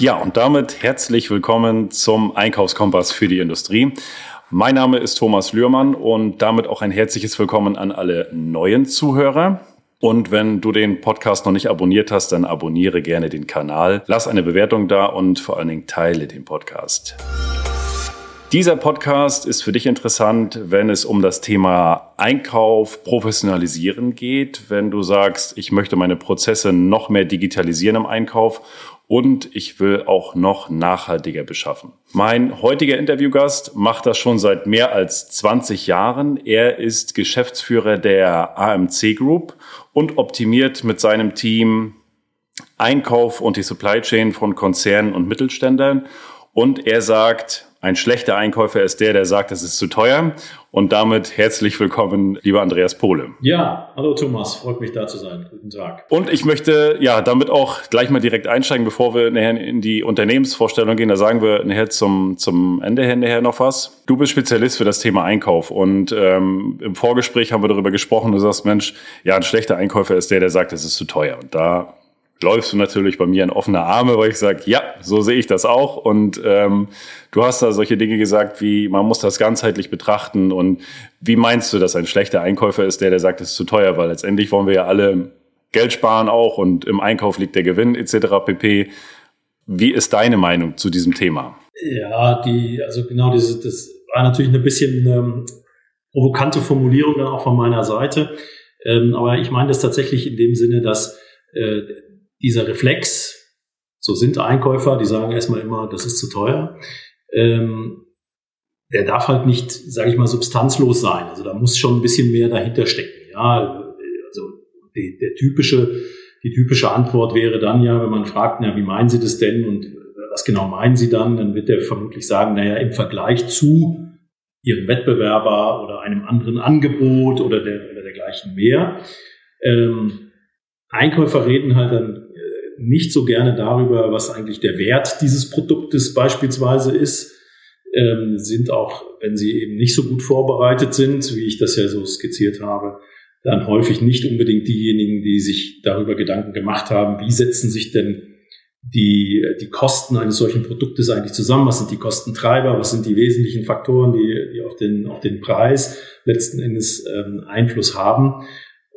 Ja, und damit herzlich willkommen zum Einkaufskompass für die Industrie. Mein Name ist Thomas Lührmann und damit auch ein herzliches Willkommen an alle neuen Zuhörer. Und wenn du den Podcast noch nicht abonniert hast, dann abonniere gerne den Kanal, lass eine Bewertung da und vor allen Dingen teile den Podcast. Dieser Podcast ist für dich interessant, wenn es um das Thema Einkauf, Professionalisieren geht. Wenn du sagst, ich möchte meine Prozesse noch mehr digitalisieren im Einkauf und ich will auch noch nachhaltiger beschaffen. Mein heutiger Interviewgast macht das schon seit mehr als 20 Jahren. Er ist Geschäftsführer der AMC Group und optimiert mit seinem Team Einkauf und die Supply Chain von Konzernen und Mittelständern. Und er sagt, ein schlechter Einkäufer ist der, der sagt, es ist zu teuer. Und damit herzlich willkommen, lieber Andreas Pohle. Ja, hallo Thomas, freut mich da zu sein. Guten Tag. Und ich möchte ja damit auch gleich mal direkt einsteigen, bevor wir nachher in die Unternehmensvorstellung gehen. Da sagen wir nachher zum, zum Ende her nachher noch was. Du bist Spezialist für das Thema Einkauf und ähm, im Vorgespräch haben wir darüber gesprochen. Du sagst, Mensch, ja, ein schlechter Einkäufer ist der, der sagt, es ist zu teuer. Und da läufst du natürlich bei mir in offene Arme, weil ich sage, ja, so sehe ich das auch. Und ähm, du hast da solche Dinge gesagt, wie man muss das ganzheitlich betrachten. Und wie meinst du, dass ein schlechter Einkäufer ist, der, der sagt, es ist zu teuer? Weil letztendlich wollen wir ja alle Geld sparen auch und im Einkauf liegt der Gewinn etc. pp. Wie ist deine Meinung zu diesem Thema? Ja, die, also genau, diese, das war natürlich eine bisschen ähm, provokante Formulierung dann auch von meiner Seite. Ähm, aber ich meine das tatsächlich in dem Sinne, dass äh, dieser Reflex, so sind Einkäufer, die sagen erstmal immer, das ist zu teuer, ähm, der darf halt nicht, sage ich mal, substanzlos sein. Also da muss schon ein bisschen mehr dahinter stecken. Ja, also die, der typische, die typische Antwort wäre dann ja, wenn man fragt, na, wie meinen Sie das denn und was genau meinen Sie dann, dann wird der vermutlich sagen, naja, im Vergleich zu Ihrem Wettbewerber oder einem anderen Angebot oder, der, oder dergleichen mehr. Ähm, Einkäufer reden halt dann nicht so gerne darüber, was eigentlich der Wert dieses Produktes beispielsweise ist, ähm, sind auch, wenn sie eben nicht so gut vorbereitet sind, wie ich das ja so skizziert habe, dann häufig nicht unbedingt diejenigen, die sich darüber Gedanken gemacht haben, wie setzen sich denn die, die Kosten eines solchen Produktes eigentlich zusammen? Was sind die Kostentreiber? Was sind die wesentlichen Faktoren, die, die auf, den, auf den Preis letzten Endes ähm, Einfluss haben?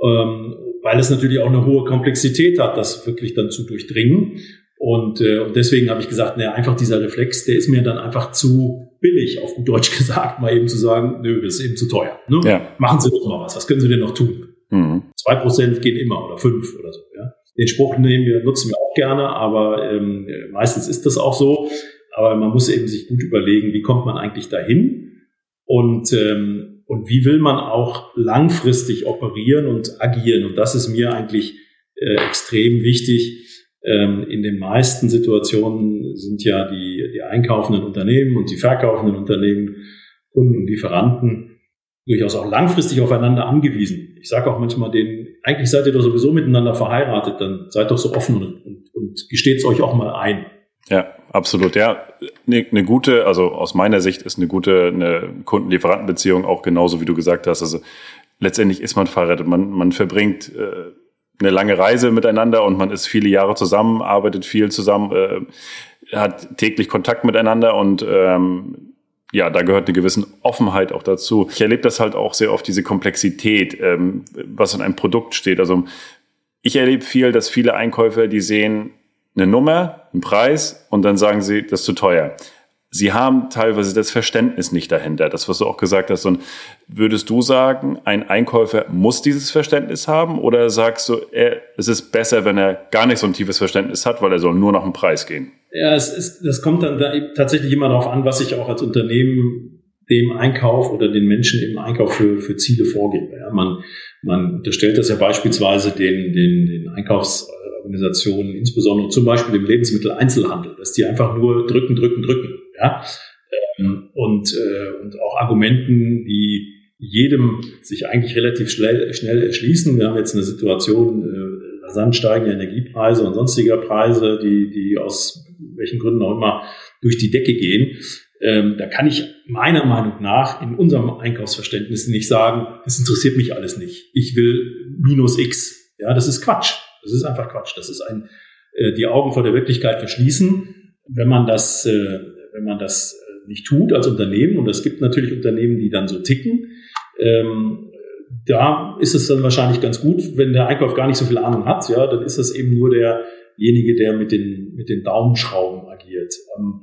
Ähm, weil es natürlich auch eine hohe Komplexität hat, das wirklich dann zu durchdringen. Und, äh, und deswegen habe ich gesagt, naja, einfach dieser Reflex, der ist mir dann einfach zu billig, auf gut Deutsch gesagt, mal eben zu sagen, nö, das ist eben zu teuer. Ne? Ja. Machen Sie doch mal was, was können Sie denn noch tun? Mhm. Zwei mhm. Prozent gehen immer oder fünf oder so. Ja? Den Spruch nehmen wir, nutzen wir auch gerne, aber ähm, meistens ist das auch so. Aber man muss eben sich gut überlegen, wie kommt man eigentlich dahin? Und ähm, und wie will man auch langfristig operieren und agieren. Und das ist mir eigentlich äh, extrem wichtig. Ähm, in den meisten Situationen sind ja die, die einkaufenden Unternehmen und die verkaufenden Unternehmen, Kunden und Lieferanten durchaus auch langfristig aufeinander angewiesen. Ich sage auch manchmal denen, eigentlich seid ihr doch sowieso miteinander verheiratet, dann seid doch so offen und, und, und gesteht es euch auch mal ein. Ja, absolut. Ja, eine ne gute, also aus meiner Sicht ist eine gute eine Kunden-Lieferanten-Beziehung auch genauso, wie du gesagt hast. Also letztendlich ist man verheiratet. Man, man verbringt äh, eine lange Reise miteinander und man ist viele Jahre zusammen, arbeitet viel zusammen, äh, hat täglich Kontakt miteinander und ähm, ja, da gehört eine gewisse Offenheit auch dazu. Ich erlebe das halt auch sehr oft, diese Komplexität, ähm, was in einem Produkt steht. Also ich erlebe viel, dass viele Einkäufer, die sehen, eine Nummer, einen Preis und dann sagen sie, das ist zu teuer. Sie haben teilweise das Verständnis nicht dahinter, das, was du auch gesagt hast. Und würdest du sagen, ein Einkäufer muss dieses Verständnis haben oder sagst du, er, es ist besser, wenn er gar nicht so ein tiefes Verständnis hat, weil er soll nur nach dem Preis gehen? Ja, es ist, das kommt dann da tatsächlich immer darauf an, was ich auch als Unternehmen dem Einkauf oder den Menschen im Einkauf für, für Ziele vorgebe. Ja, man, man unterstellt das ja beispielsweise den, den, den Einkaufs Organisationen, insbesondere zum Beispiel im Lebensmitteleinzelhandel, dass die einfach nur drücken, drücken, drücken. Ja? Ähm, und, äh, und auch Argumenten, die jedem sich eigentlich relativ schnell, schnell erschließen. Wir haben jetzt eine Situation, äh, rasant steigende Energiepreise und sonstiger Preise, die, die aus welchen Gründen auch immer durch die Decke gehen. Ähm, da kann ich meiner Meinung nach in unserem Einkaufsverständnis nicht sagen, es interessiert mich alles nicht. Ich will minus X. Ja, das ist Quatsch. Das ist einfach Quatsch. Das ist ein, äh, die Augen vor der Wirklichkeit verschließen. wenn man das, äh, wenn man das äh, nicht tut als Unternehmen, und es gibt natürlich Unternehmen, die dann so ticken, ähm, da ist es dann wahrscheinlich ganz gut, wenn der Einkauf gar nicht so viel Ahnung hat, ja, dann ist das eben nur derjenige, der mit den, mit den Daumenschrauben agiert. Ähm,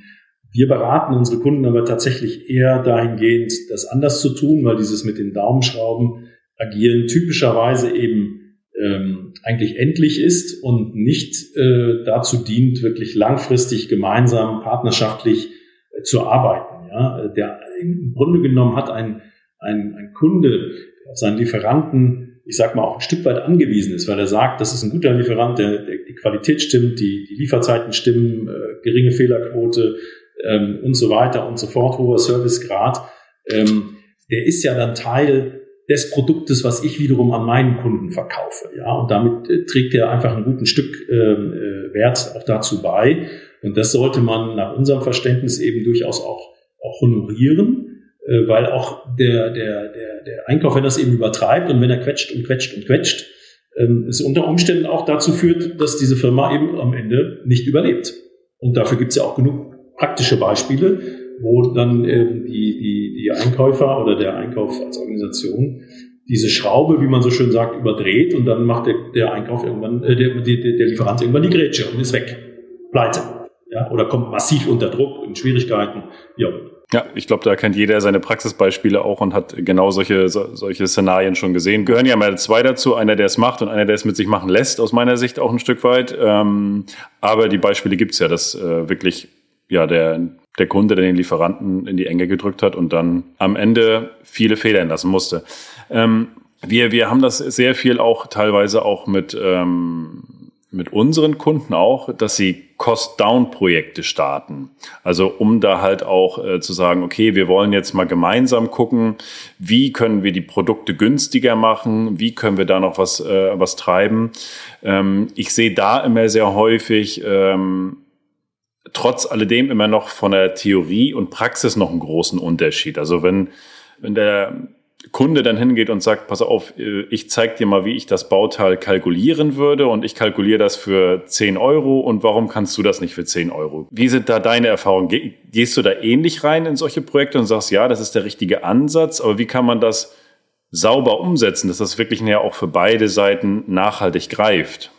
wir beraten unsere Kunden aber tatsächlich eher dahingehend, das anders zu tun, weil dieses mit den Daumenschrauben agieren typischerweise eben ähm, eigentlich endlich ist und nicht äh, dazu dient, wirklich langfristig gemeinsam partnerschaftlich äh, zu arbeiten. Ja? Der im Grunde genommen hat ein, ein, ein Kunde auf seinen Lieferanten, ich sag mal, auch ein Stück weit angewiesen ist, weil er sagt, das ist ein guter Lieferant, der, der die Qualität stimmt, die, die Lieferzeiten stimmen, äh, geringe Fehlerquote ähm, und so weiter und so fort, hoher Servicegrad. Ähm, der ist ja dann Teil des Produktes, was ich wiederum an meinen Kunden verkaufe. Ja, und damit äh, trägt er einfach ein guten Stück ähm, äh, Wert auch dazu bei. Und das sollte man nach unserem Verständnis eben durchaus auch, auch honorieren, äh, weil auch der, der, der, der Einkauf, wenn das eben übertreibt und wenn er quetscht und quetscht und quetscht, ähm, es unter Umständen auch dazu führt, dass diese Firma eben am Ende nicht überlebt. Und dafür gibt es ja auch genug praktische Beispiele, wo dann ähm, die, die, die Einkäufer oder der Einkauf als Organisation diese Schraube, wie man so schön sagt, überdreht und dann macht der, der Einkauf irgendwann, äh, der, der, der Lieferant irgendwann die Grätsche und ist weg. Pleite. Ja, oder kommt massiv unter Druck, in Schwierigkeiten, ja. Ja, ich glaube, da kennt jeder seine Praxisbeispiele auch und hat genau solche, so, solche Szenarien schon gesehen. Gehören ja mal zwei dazu, einer, der es macht und einer, der es mit sich machen lässt, aus meiner Sicht auch ein Stück weit. Ähm, aber die Beispiele gibt's ja, dass äh, wirklich ja, der, der Kunde, der den Lieferanten in die Enge gedrückt hat und dann am Ende viele Fehler lassen musste. Ähm, wir, wir haben das sehr viel auch teilweise auch mit, ähm, mit unseren Kunden auch, dass sie Cost-Down-Projekte starten. Also um da halt auch äh, zu sagen, okay, wir wollen jetzt mal gemeinsam gucken, wie können wir die Produkte günstiger machen, wie können wir da noch was, äh, was treiben. Ähm, ich sehe da immer sehr häufig, ähm, trotz alledem immer noch von der Theorie und Praxis noch einen großen Unterschied. Also wenn, wenn der Kunde dann hingeht und sagt, pass auf, äh, ich zeige dir mal, wie ich das Bauteil kalkulieren würde und ich kalkuliere das für 10 Euro und warum kannst du das nicht für 10 Euro? Wie sind da deine Erfahrungen? Gehst du da ähnlich rein in solche Projekte und sagst, ja, das ist der richtige Ansatz, aber wie kann man das sauber umsetzen, dass das wirklich ja auch für beide Seiten nachhaltig greift?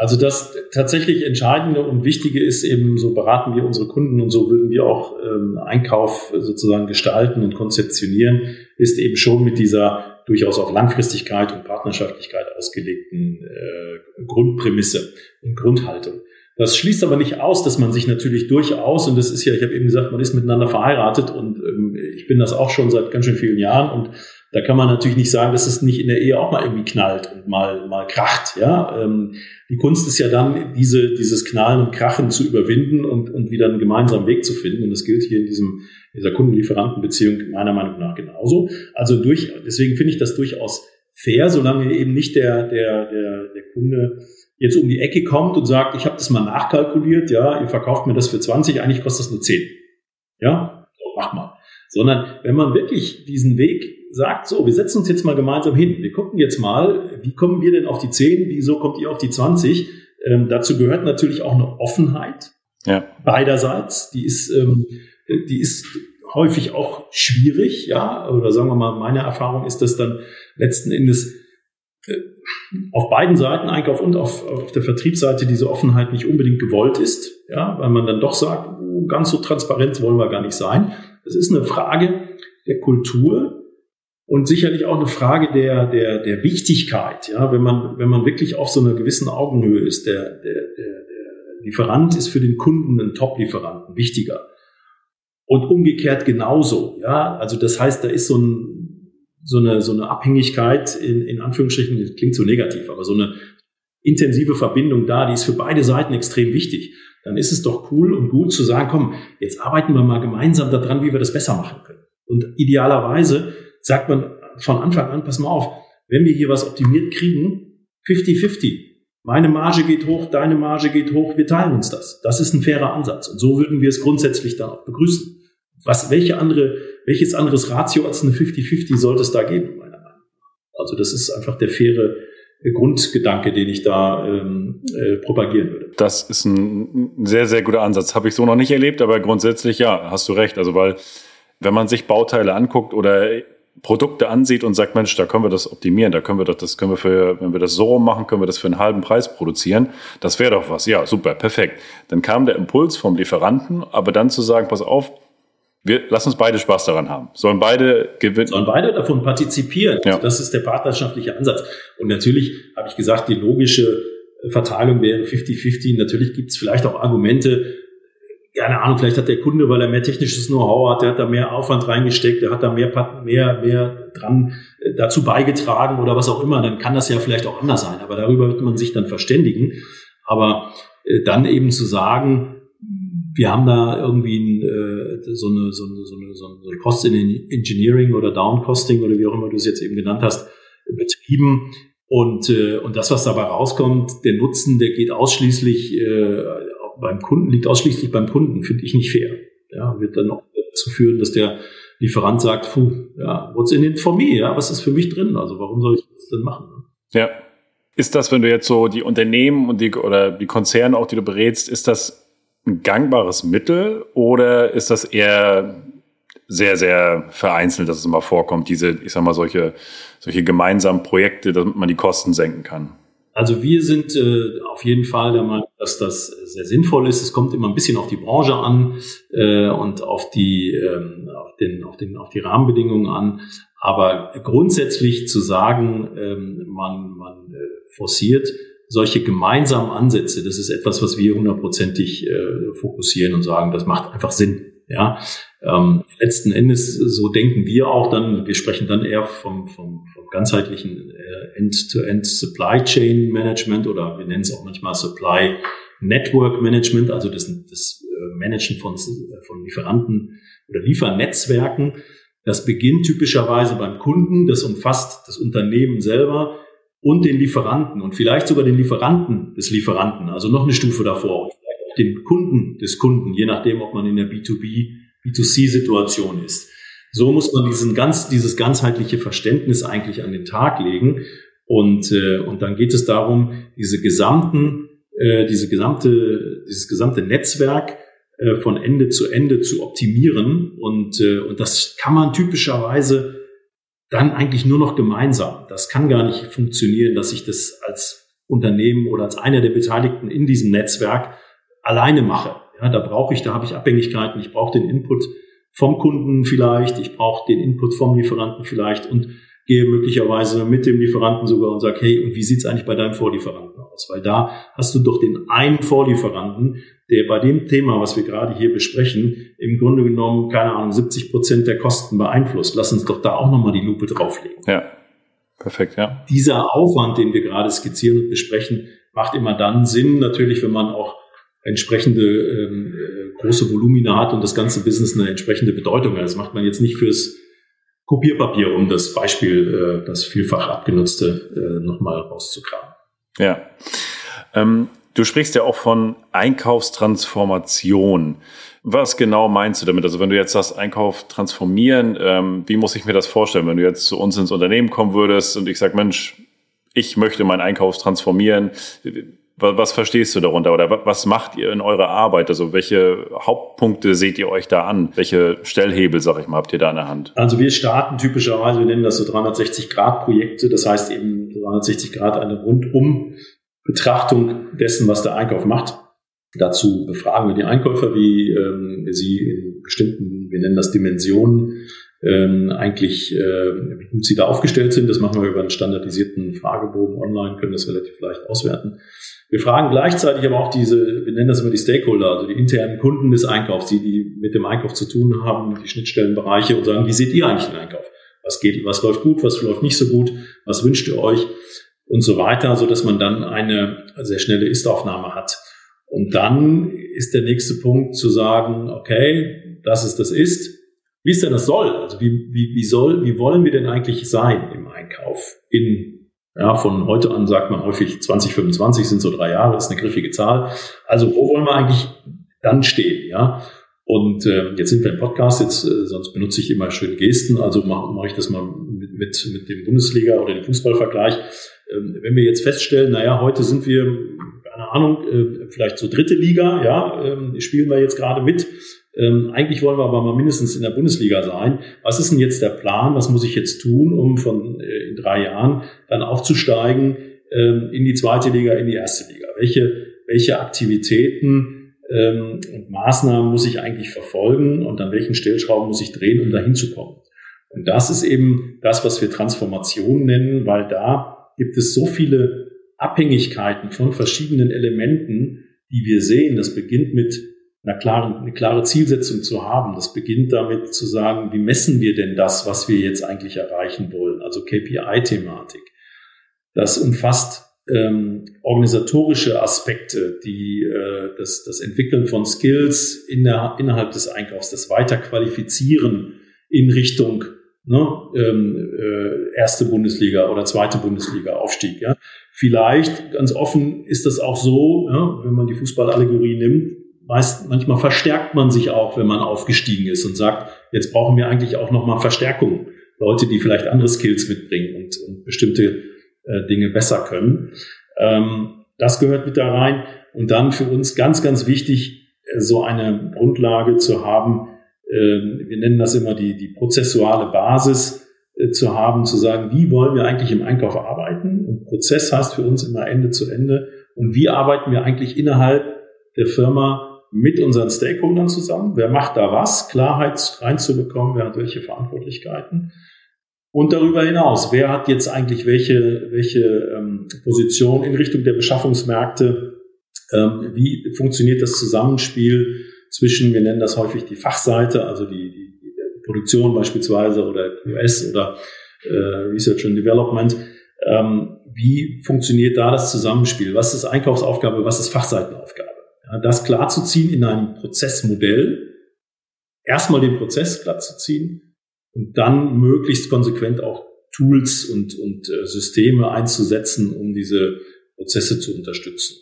Also das tatsächlich Entscheidende und Wichtige ist eben, so beraten wir unsere Kunden und so würden wir auch ähm, Einkauf sozusagen gestalten und konzeptionieren, ist eben schon mit dieser durchaus auf Langfristigkeit und Partnerschaftlichkeit ausgelegten äh, Grundprämisse und Grundhaltung. Das schließt aber nicht aus, dass man sich natürlich durchaus, und das ist ja, ich habe eben gesagt, man ist miteinander verheiratet und ähm, ich bin das auch schon seit ganz schön vielen Jahren und da kann man natürlich nicht sagen, dass es nicht in der Ehe auch mal irgendwie knallt und mal, mal kracht. Ja? Ähm, die Kunst ist ja dann, diese, dieses Knallen und Krachen zu überwinden und, und wieder einen gemeinsamen Weg zu finden. Und das gilt hier in diesem, dieser Kundenlieferantenbeziehung meiner Meinung nach genauso. Also durch, deswegen finde ich das durchaus fair, solange eben nicht der, der, der, der Kunde jetzt um die Ecke kommt und sagt, ich habe das mal nachkalkuliert, ja, ihr verkauft mir das für 20, eigentlich kostet das nur 10. Ja, so, mach mal. Sondern wenn man wirklich diesen Weg sagt, so, wir setzen uns jetzt mal gemeinsam hin. Wir gucken jetzt mal, wie kommen wir denn auf die 10, wieso kommt ihr auf die 20? Ähm, dazu gehört natürlich auch eine Offenheit ja. beiderseits. Die ist, ähm, die ist häufig auch schwierig, ja, oder sagen wir mal, meine Erfahrung ist, dass dann letzten Endes äh, auf beiden Seiten, Einkauf und auf, auf der Vertriebsseite, diese Offenheit nicht unbedingt gewollt ist, ja, weil man dann doch sagt, oh, ganz so transparent wollen wir gar nicht sein. Das ist eine Frage der Kultur, und sicherlich auch eine Frage der, der, der Wichtigkeit, ja, wenn man, wenn man wirklich auf so einer gewissen Augenhöhe ist, der, der, der, der Lieferant ist für den Kunden ein Top-Lieferant, wichtiger. Und umgekehrt genauso, ja, also das heißt, da ist so, ein, so, eine, so eine Abhängigkeit, in, in Anführungsstrichen, das klingt so negativ, aber so eine intensive Verbindung da, die ist für beide Seiten extrem wichtig. Dann ist es doch cool und gut zu sagen, komm, jetzt arbeiten wir mal gemeinsam daran, wie wir das besser machen können. Und idealerweise sagt man von Anfang an, pass mal auf, wenn wir hier was optimiert kriegen, 50-50. Meine Marge geht hoch, deine Marge geht hoch, wir teilen uns das. Das ist ein fairer Ansatz. Und so würden wir es grundsätzlich dann auch begrüßen. Was, welche andere, welches anderes Ratio als eine 50-50 sollte es da geben, meiner Meinung nach? Also das ist einfach der faire, Grundgedanke, den ich da ähm, äh, propagieren würde. Das ist ein sehr, sehr guter Ansatz. Habe ich so noch nicht erlebt, aber grundsätzlich ja, hast du recht. Also weil wenn man sich Bauteile anguckt oder Produkte ansieht und sagt, Mensch, da können wir das optimieren, da können wir das, das können wir für, wenn wir das so machen, können wir das für einen halben Preis produzieren. Das wäre doch was. Ja, super, perfekt. Dann kam der Impuls vom Lieferanten, aber dann zu sagen, pass auf, wir lass uns beide Spaß daran haben. Sollen beide gewinnen. Sollen beide davon partizipieren. Ja. Also das ist der partnerschaftliche Ansatz. Und natürlich habe ich gesagt, die logische Verteilung wäre 50-50. Natürlich gibt es vielleicht auch Argumente, keine Ahnung, vielleicht hat der Kunde, weil er mehr technisches Know-how hat, der hat da mehr Aufwand reingesteckt, der hat da mehr, mehr, mehr dran äh, dazu beigetragen oder was auch immer, dann kann das ja vielleicht auch anders sein. Aber darüber wird man sich dann verständigen. Aber äh, dann eben zu sagen, wir haben da irgendwie ein, äh, so, eine, so, eine, so, eine, so eine Cost in Engineering oder Downcosting oder wie auch immer du es jetzt eben genannt hast, betrieben. Und, äh, und das, was dabei rauskommt, der Nutzen, der geht ausschließlich äh, beim Kunden, liegt ausschließlich beim Kunden, finde ich nicht fair. Ja, wird dann auch dazu führen, dass der Lieferant sagt, puh, ja, what's in it for me? Ja, was ist für mich drin? Also warum soll ich das denn machen? Ja. Ist das, wenn du jetzt so die Unternehmen und die oder die Konzerne auch, die du berätst, ist das ein gangbares Mittel oder ist das eher sehr, sehr vereinzelt, dass es immer vorkommt, diese, ich sag mal, solche, solche gemeinsamen Projekte, damit man die Kosten senken kann? Also wir sind äh, auf jeden Fall der Meinung, dass das sehr sinnvoll ist. Es kommt immer ein bisschen auf die Branche an äh, und auf die, ähm, auf, den, auf, den, auf die Rahmenbedingungen an. Aber grundsätzlich zu sagen, ähm, man, man äh, forciert solche gemeinsamen Ansätze, das ist etwas, was wir hundertprozentig äh, fokussieren und sagen, das macht einfach Sinn. Ja, ähm, letzten Endes, so denken wir auch dann, wir sprechen dann eher vom, vom, vom ganzheitlichen äh, End-to-End Supply Chain Management oder wir nennen es auch manchmal Supply Network Management, also das, das äh, Managen von, von Lieferanten oder Liefernetzwerken. Das beginnt typischerweise beim Kunden, das umfasst das Unternehmen selber, und den Lieferanten und vielleicht sogar den Lieferanten des Lieferanten, also noch eine Stufe davor den Kunden des Kunden, je nachdem, ob man in der B2B, B2C-Situation ist. So muss man diesen ganz, dieses ganzheitliche Verständnis eigentlich an den Tag legen. Und, äh, und dann geht es darum, diese gesamten, äh, diese gesamte, dieses gesamte Netzwerk äh, von Ende zu Ende zu optimieren. Und, äh, und das kann man typischerweise dann eigentlich nur noch gemeinsam. Das kann gar nicht funktionieren, dass ich das als Unternehmen oder als einer der Beteiligten in diesem Netzwerk alleine mache. Ja, da brauche ich, da habe ich Abhängigkeiten. Ich brauche den Input vom Kunden vielleicht, ich brauche den Input vom Lieferanten vielleicht und gehe möglicherweise mit dem Lieferanten sogar und sage, hey, und wie sieht's eigentlich bei deinem Vorlieferanten aus? Weil da hast du doch den einen Vorlieferanten, der bei dem Thema, was wir gerade hier besprechen, im Grunde genommen, keine Ahnung, 70 Prozent der Kosten beeinflusst. Lass uns doch da auch nochmal die Lupe drauflegen. Ja, perfekt, ja. Dieser Aufwand, den wir gerade skizzieren und besprechen, macht immer dann Sinn, natürlich, wenn man auch entsprechende ähm, äh, große Volumina hat und das ganze Business eine entsprechende Bedeutung hat. Das macht man jetzt nicht fürs Kopierpapier, um das Beispiel, äh, das vielfach abgenutzte, äh, nochmal rauszukramen. Ja. Ähm, du sprichst ja auch von Einkaufstransformation. Was genau meinst du damit? Also wenn du jetzt sagst, Einkauf transformieren, ähm, wie muss ich mir das vorstellen, wenn du jetzt zu uns ins Unternehmen kommen würdest und ich sage, Mensch, ich möchte meinen Einkauf transformieren. Was verstehst du darunter oder was macht ihr in eurer Arbeit? Also welche Hauptpunkte seht ihr euch da an? Welche Stellhebel, sag ich mal, habt ihr da in der Hand? Also wir starten typischerweise, wir nennen das so 360-Grad-Projekte. Das heißt eben 360 Grad eine rundum Betrachtung dessen, was der Einkauf macht. Dazu befragen wir die Einkäufer, wie ähm, sie in bestimmten, wir nennen das Dimensionen, ähm, eigentlich, äh, wie gut sie da aufgestellt sind. Das machen wir über einen standardisierten Fragebogen online, können das relativ leicht auswerten. Wir fragen gleichzeitig aber auch diese, wir nennen das immer die Stakeholder, also die internen Kunden des Einkaufs, die, die mit dem Einkauf zu tun haben, die Schnittstellenbereiche und sagen, wie seht ihr eigentlich den Einkauf? Was geht, was läuft gut, was läuft nicht so gut, was wünscht ihr euch und so weiter, so dass man dann eine sehr schnelle Ist-Aufnahme hat. Und dann ist der nächste Punkt zu sagen, okay, das ist das Ist. Wie ist denn das soll? Also wie, wie, wie soll, wie wollen wir denn eigentlich sein im Einkauf in ja, von heute an sagt man häufig 2025 sind so drei Jahre, ist eine griffige Zahl. Also wo wollen wir eigentlich dann stehen? Ja, und äh, jetzt sind wir im Podcast, jetzt äh, sonst benutze ich immer schön Gesten, also mache mach ich das mal mit, mit, mit dem Bundesliga oder dem Fußballvergleich. ähm, wenn wir jetzt feststellen, naja, heute sind wir, keine Ahnung, äh, vielleicht so dritte Liga, ja, ähm, spielen wir jetzt gerade mit. Ähm, eigentlich wollen wir aber mal mindestens in der Bundesliga sein. Was ist denn jetzt der Plan? Was muss ich jetzt tun, um von äh, in drei Jahren dann aufzusteigen ähm, in die zweite Liga, in die erste Liga? Welche, welche Aktivitäten ähm, und Maßnahmen muss ich eigentlich verfolgen und an welchen Stellschrauben muss ich drehen, um dahin zu kommen? Und das ist eben das, was wir Transformation nennen, weil da gibt es so viele Abhängigkeiten von verschiedenen Elementen, die wir sehen. Das beginnt mit einer klaren, eine klare Zielsetzung zu haben. Das beginnt damit zu sagen, wie messen wir denn das, was wir jetzt eigentlich erreichen wollen? Also KPI-Thematik. Das umfasst ähm, organisatorische Aspekte, die äh, das, das Entwickeln von Skills in der, innerhalb des Einkaufs, das Weiterqualifizieren in Richtung ne, ähm, äh, erste Bundesliga oder zweite Bundesliga Aufstieg. Ja. Vielleicht, ganz offen, ist das auch so, ja, wenn man die Fußballallegorie nimmt, meist, manchmal verstärkt man sich auch, wenn man aufgestiegen ist und sagt, jetzt brauchen wir eigentlich auch nochmal Verstärkung. Leute, die vielleicht andere Skills mitbringen und, und bestimmte äh, Dinge besser können. Ähm, das gehört mit da rein. Und dann für uns ganz, ganz wichtig, äh, so eine Grundlage zu haben, ähm, wir nennen das immer die, die prozessuale Basis äh, zu haben, zu sagen, wie wollen wir eigentlich im Einkauf arbeiten? Und Prozess heißt für uns immer Ende zu Ende. Und wie arbeiten wir eigentlich innerhalb der Firma mit unseren Stakeholdern zusammen? Wer macht da was? Klarheit reinzubekommen, wer hat welche Verantwortlichkeiten? Und darüber hinaus, wer hat jetzt eigentlich welche, welche ähm, Position in Richtung der Beschaffungsmärkte? Ähm, wie funktioniert das Zusammenspiel zwischen, wir nennen das häufig die Fachseite, also die, die, die Produktion beispielsweise oder US oder äh, Research and Development. Ähm, wie funktioniert da das Zusammenspiel? Was ist Einkaufsaufgabe? Was ist Fachseitenaufgabe? Das klarzuziehen in einem Prozessmodell, erstmal den Prozess klarzuziehen und dann möglichst konsequent auch Tools und, und äh, Systeme einzusetzen, um diese Prozesse zu unterstützen.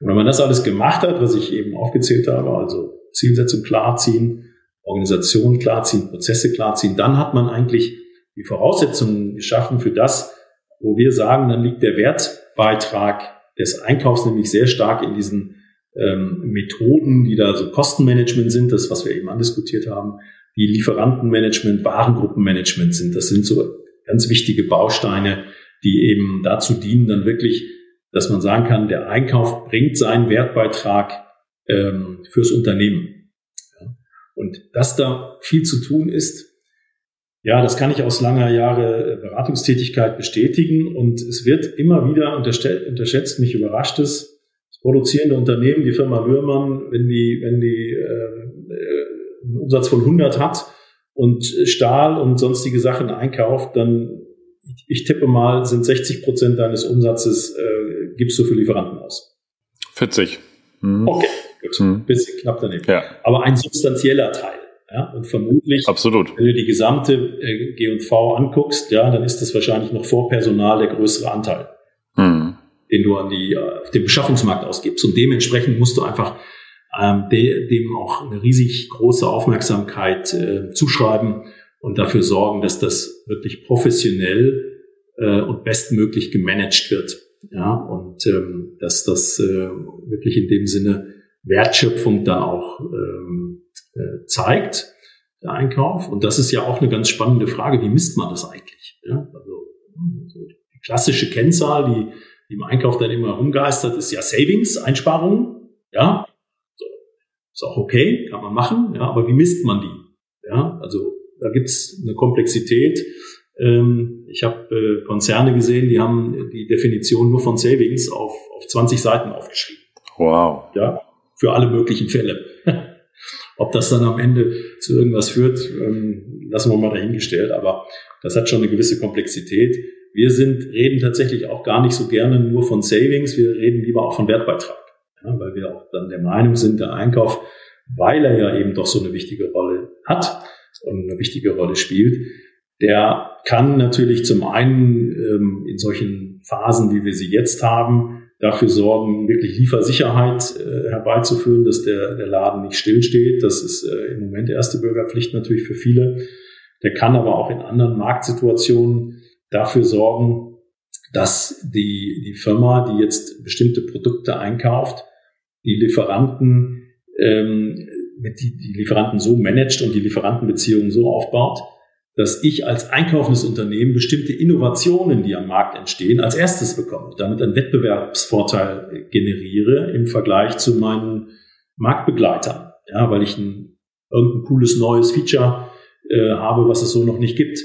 Und wenn man das alles gemacht hat, was ich eben aufgezählt habe, also Zielsetzung klarziehen, Organisation klarziehen, Prozesse klarziehen, dann hat man eigentlich die Voraussetzungen geschaffen für das, wo wir sagen, dann liegt der Wertbeitrag des Einkaufs nämlich sehr stark in diesen ähm, Methoden, die da so Kostenmanagement sind, das, was wir eben andiskutiert haben, die Lieferantenmanagement, Warengruppenmanagement sind. Das sind so ganz wichtige Bausteine, die eben dazu dienen, dann wirklich dass man sagen kann, der Einkauf bringt seinen Wertbeitrag ähm, fürs Unternehmen. Ja. Und dass da viel zu tun ist, ja, das kann ich aus langer Jahre Beratungstätigkeit bestätigen. Und es wird immer wieder unterschätzt, mich überrascht es, produzierende Unternehmen, die Firma Würmann, wenn die, wenn die äh, einen Umsatz von 100 hat und Stahl und sonstige Sachen einkauft, dann ich, tippe mal, sind 60 Prozent deines Umsatzes äh, gibst du für Lieferanten aus. 40. Mhm. Okay, gut. Mhm. Bisschen knapp daneben. Ja. Aber ein substanzieller Teil. Ja, und vermutlich, Absolut. wenn du die gesamte äh, G&V anguckst, ja, dann ist das wahrscheinlich noch vor Personal der größere Anteil. Den du an die, äh, auf dem Beschaffungsmarkt ausgibst. Und dementsprechend musst du einfach ähm, de, dem auch eine riesig große Aufmerksamkeit äh, zuschreiben und dafür sorgen, dass das wirklich professionell äh, und bestmöglich gemanagt wird. Ja, und ähm, dass das äh, wirklich in dem Sinne Wertschöpfung dann auch ähm, äh, zeigt, der Einkauf. Und das ist ja auch eine ganz spannende Frage, wie misst man das eigentlich? Ja, also, die klassische Kennzahl, die im Einkauf dann immer rumgeistert, ist ja Savings, Einsparungen. Ja, so. ist auch okay, kann man machen. Ja, aber wie misst man die? Ja, also da gibt's eine Komplexität. Ähm, ich habe äh, Konzerne gesehen, die haben die Definition nur von Savings auf, auf 20 Seiten aufgeschrieben. Wow. Ja, für alle möglichen Fälle. Ob das dann am Ende zu irgendwas führt, ähm, lassen wir mal dahingestellt. Aber das hat schon eine gewisse Komplexität. Wir sind, reden tatsächlich auch gar nicht so gerne nur von Savings. Wir reden lieber auch von Wertbeitrag. Ja, weil wir auch dann der Meinung sind, der Einkauf, weil er ja eben doch so eine wichtige Rolle hat, und eine wichtige Rolle spielt. Der kann natürlich zum einen ähm, in solchen Phasen, wie wir sie jetzt haben, dafür sorgen, wirklich Liefersicherheit äh, herbeizuführen, dass der, der Laden nicht stillsteht. Das ist äh, im Moment erste Bürgerpflicht natürlich für viele. Der kann aber auch in anderen Marktsituationen dafür sorgen, dass die, die Firma, die jetzt bestimmte Produkte einkauft, die Lieferanten, ähm, die, die Lieferanten so managt und die Lieferantenbeziehungen so aufbaut, dass ich als einkaufendes Unternehmen bestimmte Innovationen, die am Markt entstehen, als erstes bekomme, damit einen Wettbewerbsvorteil generiere im Vergleich zu meinen Marktbegleitern. Ja, weil ich ein, irgendein cooles neues Feature äh, habe, was es so noch nicht gibt.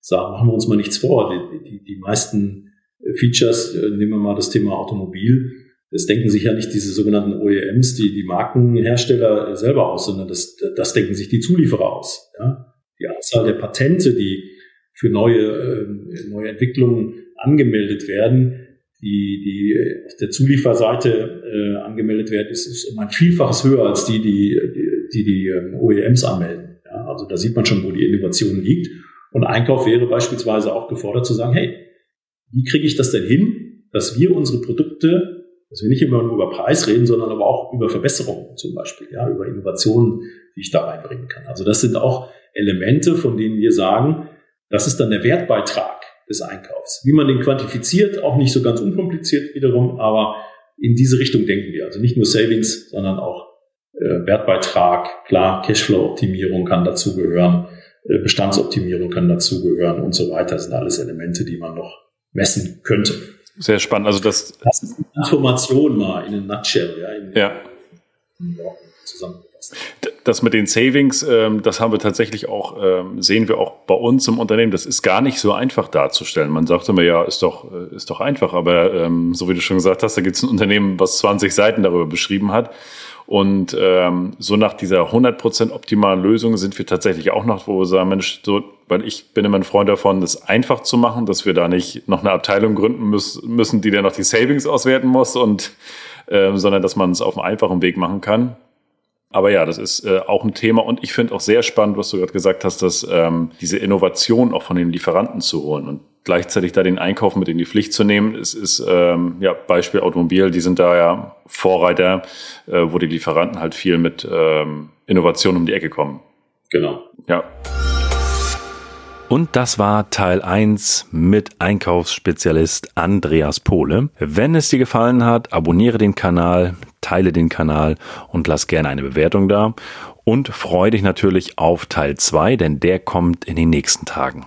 Sagen, machen wir uns mal nichts vor. Die, die, die meisten Features, äh, nehmen wir mal das Thema Automobil, das denken sich ja nicht diese sogenannten OEMs, die, die Markenhersteller selber aus, sondern das, das denken sich die Zulieferer aus. Ja? die Anzahl der Patente, die für neue, äh, neue Entwicklungen angemeldet werden, die, die auf der Zulieferseite äh, angemeldet werden, ist, ist um ein Vielfaches höher als die, die die, die ähm, OEMs anmelden. Ja, also da sieht man schon, wo die Innovation liegt. Und Einkauf wäre beispielsweise auch gefordert zu sagen, hey, wie kriege ich das denn hin, dass wir unsere Produkte, dass wir nicht immer nur über Preis reden, sondern aber auch über Verbesserungen zum Beispiel, ja, über Innovationen, die ich da reinbringen kann. Also das sind auch Elemente, von denen wir sagen, das ist dann der Wertbeitrag des Einkaufs. Wie man den quantifiziert, auch nicht so ganz unkompliziert wiederum, aber in diese Richtung denken wir. Also nicht nur Savings, sondern auch äh, Wertbeitrag, klar, Cashflow-Optimierung kann dazugehören, Bestandsoptimierung kann dazugehören und so weiter. Das sind alles Elemente, die man noch messen könnte. Sehr spannend. Also das, das ist Transformation mal in a nutshell, ja. In, ja. In zusammen das mit den Savings, ähm, das haben wir tatsächlich auch, ähm, sehen wir auch bei uns im Unternehmen. Das ist gar nicht so einfach darzustellen. Man sagt immer, ja, ist doch, äh, ist doch einfach. Aber ähm, so wie du schon gesagt hast, da gibt es ein Unternehmen, was 20 Seiten darüber beschrieben hat. Und ähm, so nach dieser 100% optimalen Lösung sind wir tatsächlich auch noch, wo wir sagen, Mensch, so, weil ich bin immer ein Freund davon, das einfach zu machen, dass wir da nicht noch eine Abteilung gründen müssen, die dann noch die Savings auswerten muss und äh, sondern dass man es auf einem einfachen Weg machen kann. Aber ja, das ist äh, auch ein Thema und ich finde auch sehr spannend, was du gerade gesagt hast, dass ähm, diese Innovation auch von den Lieferanten zu holen und gleichzeitig da den Einkauf mit in die Pflicht zu nehmen, ist, ist ähm, ja Beispiel Automobil, die sind da ja Vorreiter, äh, wo die Lieferanten halt viel mit ähm, Innovation um die Ecke kommen. Genau. Ja. Und das war Teil 1 mit Einkaufsspezialist Andreas Pohle. Wenn es dir gefallen hat, abonniere den Kanal, teile den Kanal und lass gerne eine Bewertung da. Und freue dich natürlich auf Teil 2, denn der kommt in den nächsten Tagen.